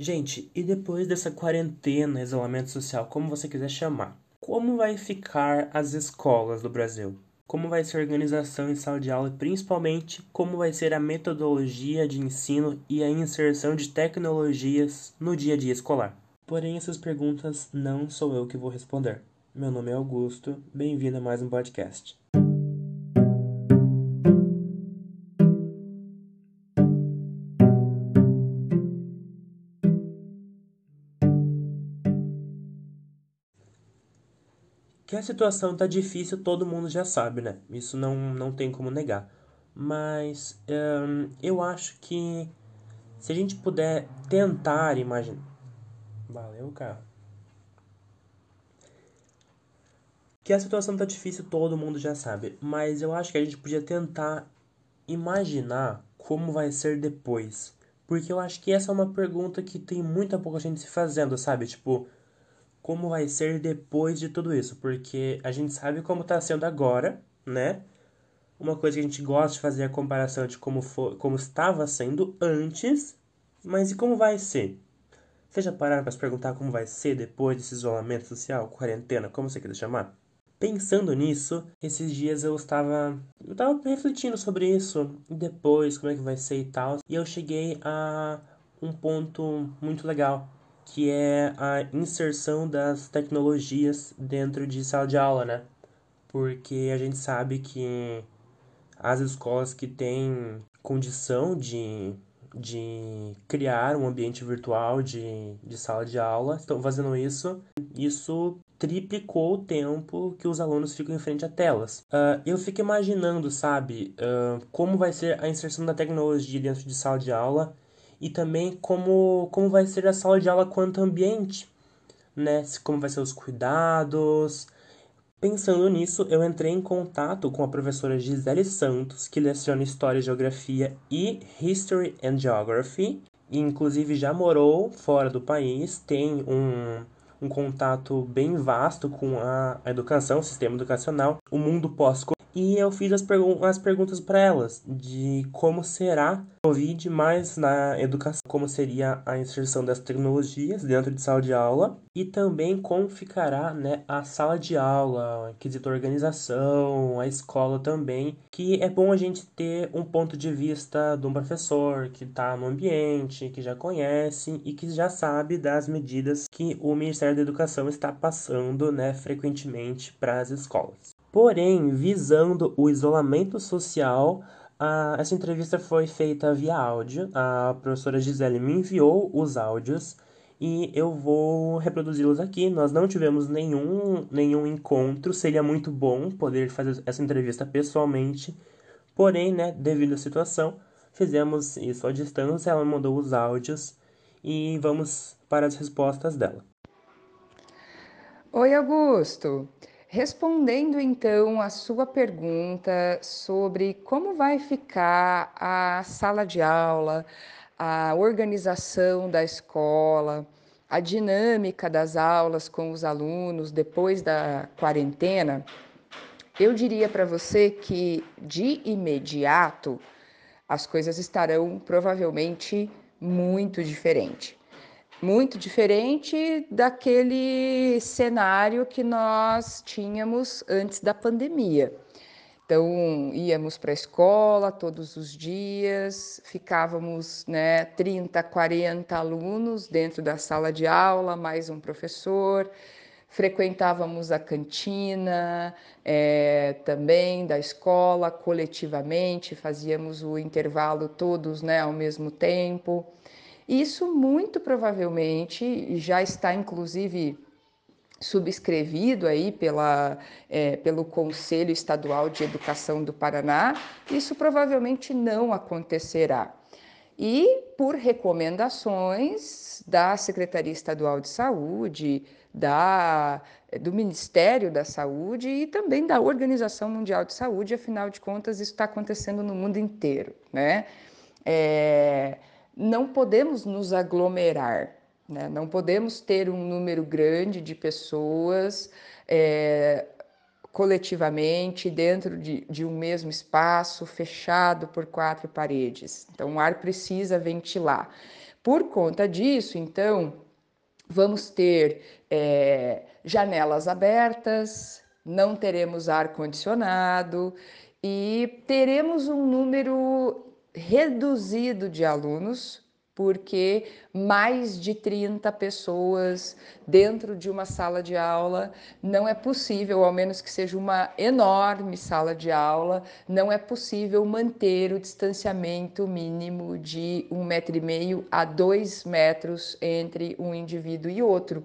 Gente, e depois dessa quarentena, isolamento social, como você quiser chamar, como vai ficar as escolas do Brasil? Como vai ser a organização em sala de aula e principalmente como vai ser a metodologia de ensino e a inserção de tecnologias no dia a dia escolar? Porém, essas perguntas não sou eu que vou responder. Meu nome é Augusto, bem-vindo a mais um podcast. Que a situação tá difícil, todo mundo já sabe, né? Isso não, não tem como negar. Mas eu acho que se a gente puder tentar imaginar. Valeu, cara. Que a situação tá difícil, todo mundo já sabe. Mas eu acho que a gente podia tentar imaginar como vai ser depois. Porque eu acho que essa é uma pergunta que tem muita pouca gente se fazendo, sabe? Tipo, como vai ser depois de tudo isso, porque a gente sabe como está sendo agora, né? Uma coisa que a gente gosta de fazer é a comparação de como, for, como estava sendo antes, mas e como vai ser? Vocês já pararam para se perguntar como vai ser depois desse isolamento social, quarentena, como você quiser chamar? Pensando nisso, esses dias eu estava, eu estava refletindo sobre isso, e depois como é que vai ser e tal, e eu cheguei a um ponto muito legal, que é a inserção das tecnologias dentro de sala de aula, né? Porque a gente sabe que as escolas que têm condição de, de criar um ambiente virtual de, de sala de aula estão fazendo isso. Isso triplicou o tempo que os alunos ficam em frente a telas. Uh, eu fico imaginando, sabe, uh, como vai ser a inserção da tecnologia dentro de sala de aula e também como, como vai ser a sala de aula quanto ambiente, né? Como vai ser os cuidados. Pensando nisso, eu entrei em contato com a professora Gisele Santos, que leciona História, Geografia e History and Geography, e inclusive já morou fora do país, tem um, um contato bem vasto com a educação, o sistema educacional, o mundo pós e eu fiz as, pergun as perguntas para elas de como será o Covid mais na educação, como seria a inserção das tecnologias dentro de sala de aula e também como ficará né, a sala de aula, quesito organização, a escola também, que é bom a gente ter um ponto de vista de um professor que está no ambiente, que já conhece e que já sabe das medidas que o Ministério da Educação está passando né, frequentemente para as escolas. Porém, visando o isolamento social, a, essa entrevista foi feita via áudio. A professora Gisele me enviou os áudios e eu vou reproduzi-los aqui. Nós não tivemos nenhum, nenhum encontro, seria muito bom poder fazer essa entrevista pessoalmente. Porém, né, devido à situação, fizemos isso à distância. Ela mandou os áudios e vamos para as respostas dela. Oi, Augusto. Respondendo então a sua pergunta sobre como vai ficar a sala de aula, a organização da escola, a dinâmica das aulas com os alunos depois da quarentena, eu diria para você que de imediato as coisas estarão provavelmente muito diferentes muito diferente daquele cenário que nós tínhamos antes da pandemia. Então, íamos para a escola todos os dias, ficávamos né, 30, 40 alunos dentro da sala de aula, mais um professor, frequentávamos a cantina é, também da escola coletivamente, fazíamos o intervalo todos né, ao mesmo tempo. Isso muito provavelmente já está, inclusive, subscrevido aí pela, é, pelo Conselho Estadual de Educação do Paraná, isso provavelmente não acontecerá. E por recomendações da Secretaria Estadual de Saúde, da, do Ministério da Saúde e também da Organização Mundial de Saúde, afinal de contas, isso está acontecendo no mundo inteiro, né? É, não podemos nos aglomerar, né? não podemos ter um número grande de pessoas é, coletivamente dentro de, de um mesmo espaço, fechado por quatro paredes. Então, o ar precisa ventilar. Por conta disso, então, vamos ter é, janelas abertas, não teremos ar-condicionado e teremos um número reduzido de alunos, porque mais de 30 pessoas dentro de uma sala de aula não é possível, ao menos que seja uma enorme sala de aula, não é possível manter o distanciamento mínimo de um metro e meio a dois metros entre um indivíduo e outro.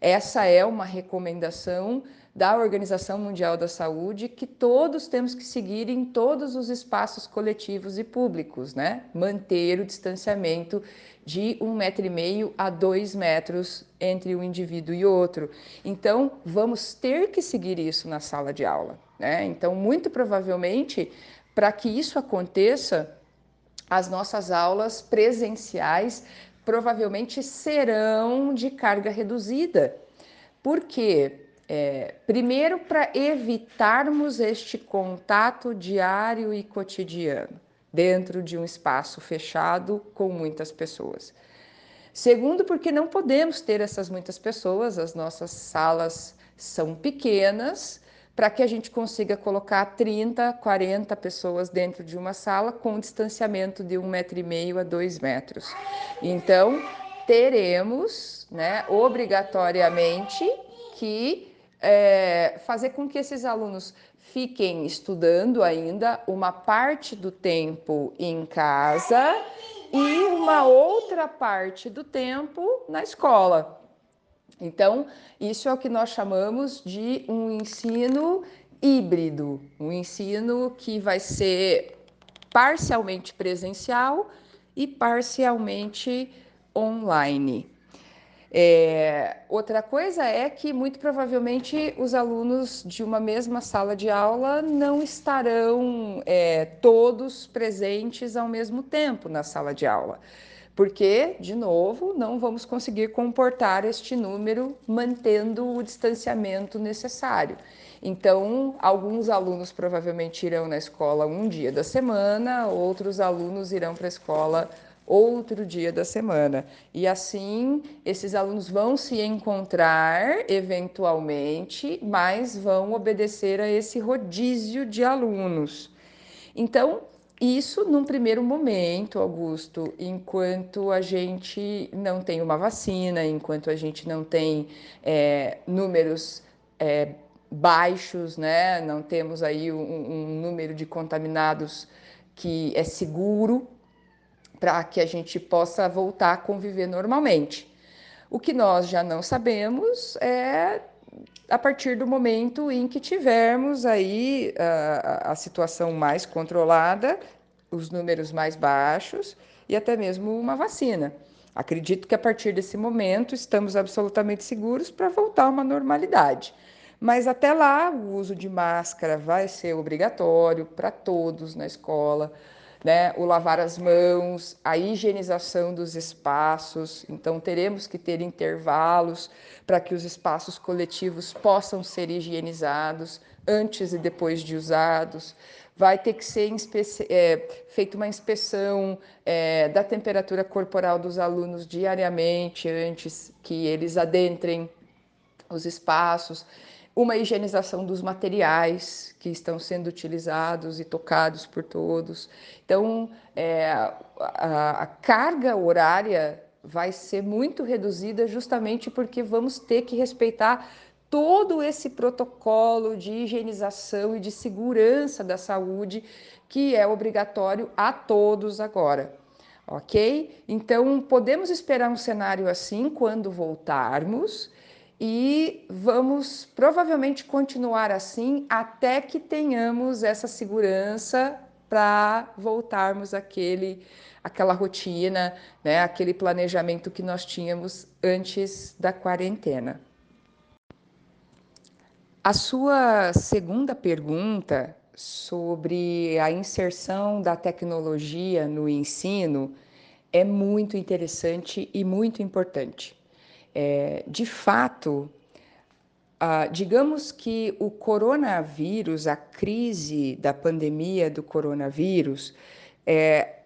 Essa é uma recomendação da Organização Mundial da Saúde que todos temos que seguir em todos os espaços coletivos e públicos, né? Manter o distanciamento de um metro e meio a dois metros entre um indivíduo e outro. Então, vamos ter que seguir isso na sala de aula, né? Então, muito provavelmente, para que isso aconteça, as nossas aulas presenciais provavelmente serão de carga reduzida. Por quê? É, primeiro, para evitarmos este contato diário e cotidiano dentro de um espaço fechado com muitas pessoas. Segundo, porque não podemos ter essas muitas pessoas, as nossas salas são pequenas, para que a gente consiga colocar 30, 40 pessoas dentro de uma sala com um distanciamento de um metro e meio a dois metros. Então, teremos, né, obrigatoriamente, que é, fazer com que esses alunos fiquem estudando ainda uma parte do tempo em casa e uma outra parte do tempo na escola. Então, isso é o que nós chamamos de um ensino híbrido, um ensino que vai ser parcialmente presencial e parcialmente online. É, outra coisa é que muito provavelmente os alunos de uma mesma sala de aula não estarão é, todos presentes ao mesmo tempo na sala de aula, porque, de novo, não vamos conseguir comportar este número mantendo o distanciamento necessário. Então, alguns alunos provavelmente irão na escola um dia da semana, outros alunos irão para a escola outro dia da semana. E assim, esses alunos vão se encontrar eventualmente, mas vão obedecer a esse rodízio de alunos. Então, isso num primeiro momento, Augusto, enquanto a gente não tem uma vacina, enquanto a gente não tem é, números é, baixos, né? não temos aí um, um número de contaminados que é seguro para que a gente possa voltar a conviver normalmente. O que nós já não sabemos é a partir do momento em que tivermos aí a, a situação mais controlada, os números mais baixos e até mesmo uma vacina. Acredito que a partir desse momento estamos absolutamente seguros para voltar a uma normalidade. Mas até lá, o uso de máscara vai ser obrigatório para todos na escola né? o lavar as mãos, a higienização dos espaços. Então, teremos que ter intervalos para que os espaços coletivos possam ser higienizados antes e depois de usados. Vai ter que ser é, feita uma inspeção é, da temperatura corporal dos alunos diariamente antes que eles adentrem os espaços uma higienização dos materiais que estão sendo utilizados e tocados por todos. Então, é, a, a carga horária vai ser muito reduzida justamente porque vamos ter que respeitar todo esse protocolo de higienização e de segurança da saúde que é obrigatório a todos agora. Ok? Então, podemos esperar um cenário assim quando voltarmos e vamos provavelmente continuar assim até que tenhamos essa segurança para voltarmos àquele, àquela rotina, né, aquele planejamento que nós tínhamos antes da quarentena. A sua segunda pergunta sobre a inserção da tecnologia no ensino é muito interessante e muito importante. É, de fato, digamos que o coronavírus, a crise da pandemia do coronavírus, é,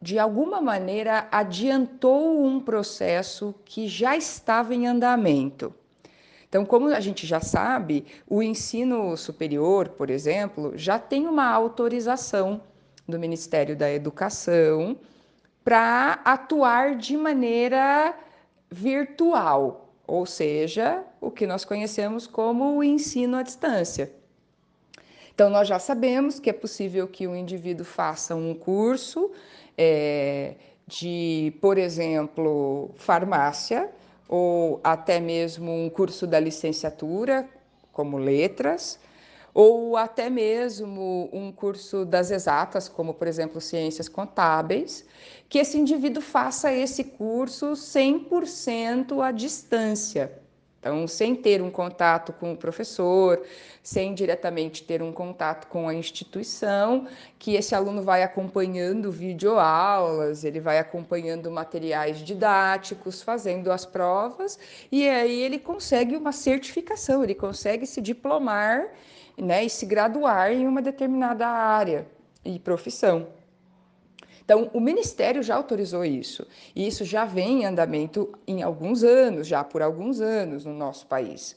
de alguma maneira, adiantou um processo que já estava em andamento. Então, como a gente já sabe, o ensino superior, por exemplo, já tem uma autorização do Ministério da Educação para atuar de maneira virtual, ou seja, o que nós conhecemos como o ensino à distância. Então, nós já sabemos que é possível que o indivíduo faça um curso é, de, por exemplo, farmácia, ou até mesmo um curso da licenciatura, como letras, ou até mesmo um curso das exatas, como por exemplo ciências contábeis, que esse indivíduo faça esse curso 100% à distância. Então, sem ter um contato com o professor, sem diretamente ter um contato com a instituição, que esse aluno vai acompanhando videoaulas, ele vai acompanhando materiais didáticos, fazendo as provas, e aí ele consegue uma certificação, ele consegue se diplomar né, e se graduar em uma determinada área e profissão. Então, o Ministério já autorizou isso, e isso já vem em andamento em alguns anos, já por alguns anos no nosso país.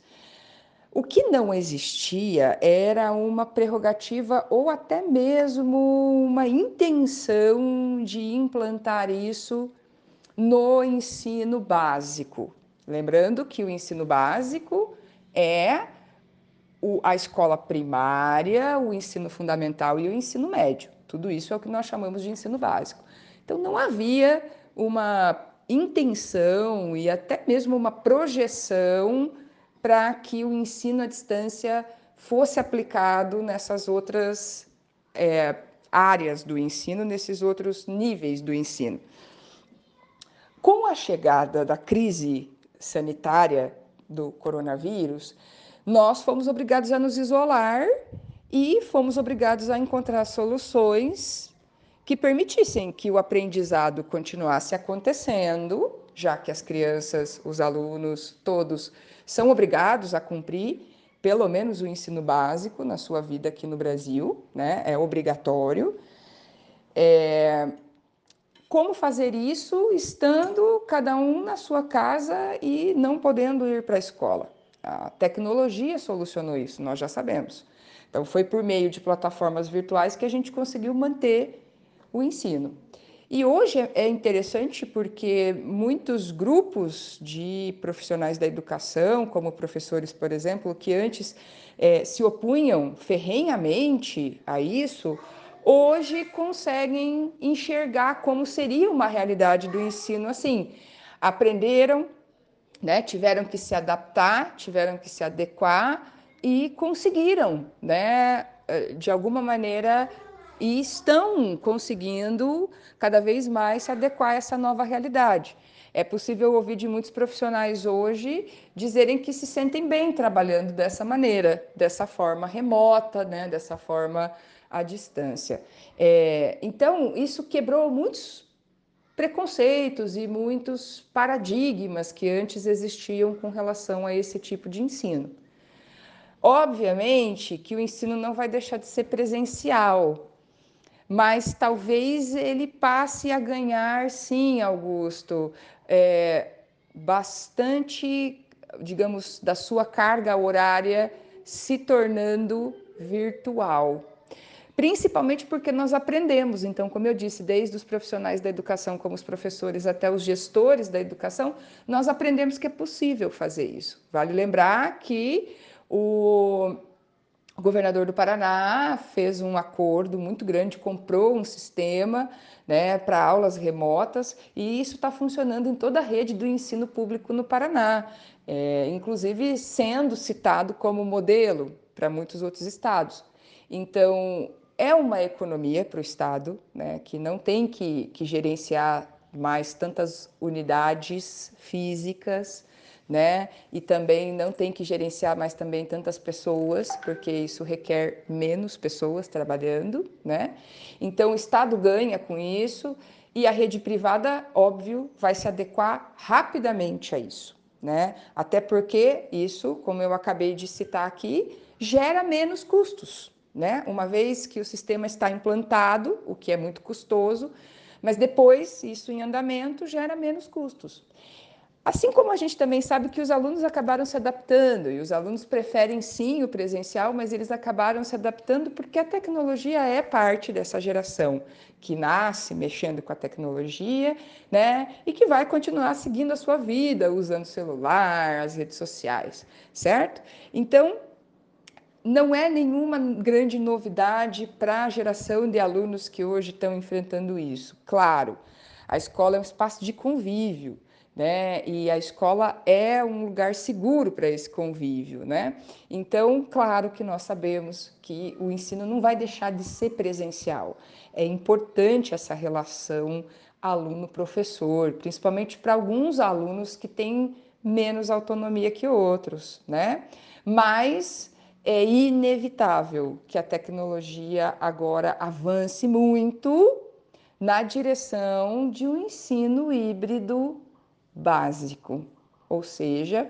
O que não existia era uma prerrogativa ou até mesmo uma intenção de implantar isso no ensino básico. Lembrando que o ensino básico é a escola primária, o ensino fundamental e o ensino médio. Tudo isso é o que nós chamamos de ensino básico. Então, não havia uma intenção e até mesmo uma projeção para que o ensino à distância fosse aplicado nessas outras é, áreas do ensino, nesses outros níveis do ensino. Com a chegada da crise sanitária do coronavírus, nós fomos obrigados a nos isolar e fomos obrigados a encontrar soluções que permitissem que o aprendizado continuasse acontecendo, já que as crianças, os alunos, todos são obrigados a cumprir pelo menos o ensino básico na sua vida aqui no Brasil, né? É obrigatório. É... Como fazer isso estando cada um na sua casa e não podendo ir para a escola? A tecnologia solucionou isso, nós já sabemos. Então, foi por meio de plataformas virtuais que a gente conseguiu manter o ensino. E hoje é, é interessante porque muitos grupos de profissionais da educação, como professores, por exemplo, que antes é, se opunham ferrenhamente a isso, hoje conseguem enxergar como seria uma realidade do ensino assim. Aprenderam, né, tiveram que se adaptar, tiveram que se adequar e conseguiram, né, eh, de alguma maneira, e estão conseguindo cada vez mais se adequar a essa nova realidade. É possível ouvir de muitos profissionais hoje dizerem que se sentem bem trabalhando dessa maneira, dessa forma remota, né, dessa forma à distância. É, então, isso quebrou muitos preconceitos e muitos paradigmas que antes existiam com relação a esse tipo de ensino. Obviamente que o ensino não vai deixar de ser presencial, mas talvez ele passe a ganhar, sim, Augusto, é, bastante, digamos, da sua carga horária se tornando virtual. Principalmente porque nós aprendemos, então, como eu disse, desde os profissionais da educação, como os professores, até os gestores da educação, nós aprendemos que é possível fazer isso. Vale lembrar que o governador do Paraná fez um acordo muito grande, comprou um sistema né, para aulas remotas e isso está funcionando em toda a rede do ensino público no Paraná, é, inclusive sendo citado como modelo para muitos outros estados. Então, é uma economia para o Estado, né, que não tem que, que gerenciar mais tantas unidades físicas, né? E também não tem que gerenciar mais também tantas pessoas, porque isso requer menos pessoas trabalhando, né? Então o Estado ganha com isso e a rede privada, óbvio, vai se adequar rapidamente a isso, né? Até porque isso, como eu acabei de citar aqui, gera menos custos, né? Uma vez que o sistema está implantado, o que é muito custoso, Mas depois, isso em andamento gera menos custos. Assim como a gente também sabe que os alunos acabaram se adaptando e os alunos preferem sim o presencial, mas eles acabaram se adaptando porque a tecnologia é parte dessa geração que nasce mexendo com a tecnologia, né? E que vai continuar seguindo a sua vida usando celular, as redes sociais, certo? Então, não é nenhuma grande novidade para a geração de alunos que hoje estão enfrentando isso. Claro, a escola é um espaço de convívio né? E a escola é um lugar seguro para esse convívio, né? Então, claro que nós sabemos que o ensino não vai deixar de ser presencial. É importante essa relação aluno-professor, principalmente para alguns alunos que têm menos autonomia que outros, né? Mas é inevitável que a tecnologia agora avance muito na direção de um ensino híbrido básico, ou seja,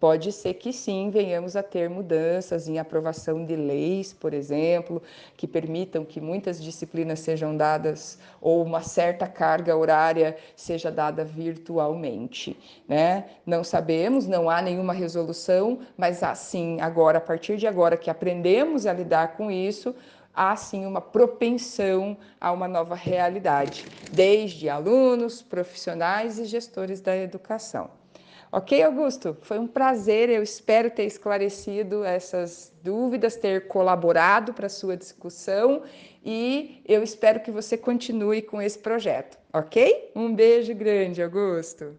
pode ser que sim venhamos a ter mudanças em aprovação de leis, por exemplo, que permitam que muitas disciplinas sejam dadas ou uma certa carga horária seja dada virtualmente, né? Não sabemos, não há nenhuma resolução, mas assim, agora a partir de agora que aprendemos a lidar com isso, há sim uma propensão a uma nova realidade, desde alunos, profissionais e gestores da educação. Ok, Augusto? Foi um prazer, eu espero ter esclarecido essas dúvidas, ter colaborado para a sua discussão e eu espero que você continue com esse projeto, ok? Um beijo grande, Augusto.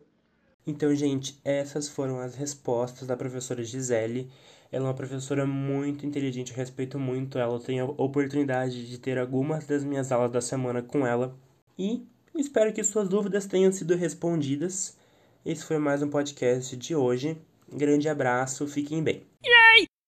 Então, gente, essas foram as respostas da professora Gisele. Ela é uma professora muito inteligente, eu respeito muito ela. Eu tenho a oportunidade de ter algumas das minhas aulas da semana com ela. E espero que suas dúvidas tenham sido respondidas. Esse foi mais um podcast de hoje. Grande abraço, fiquem bem.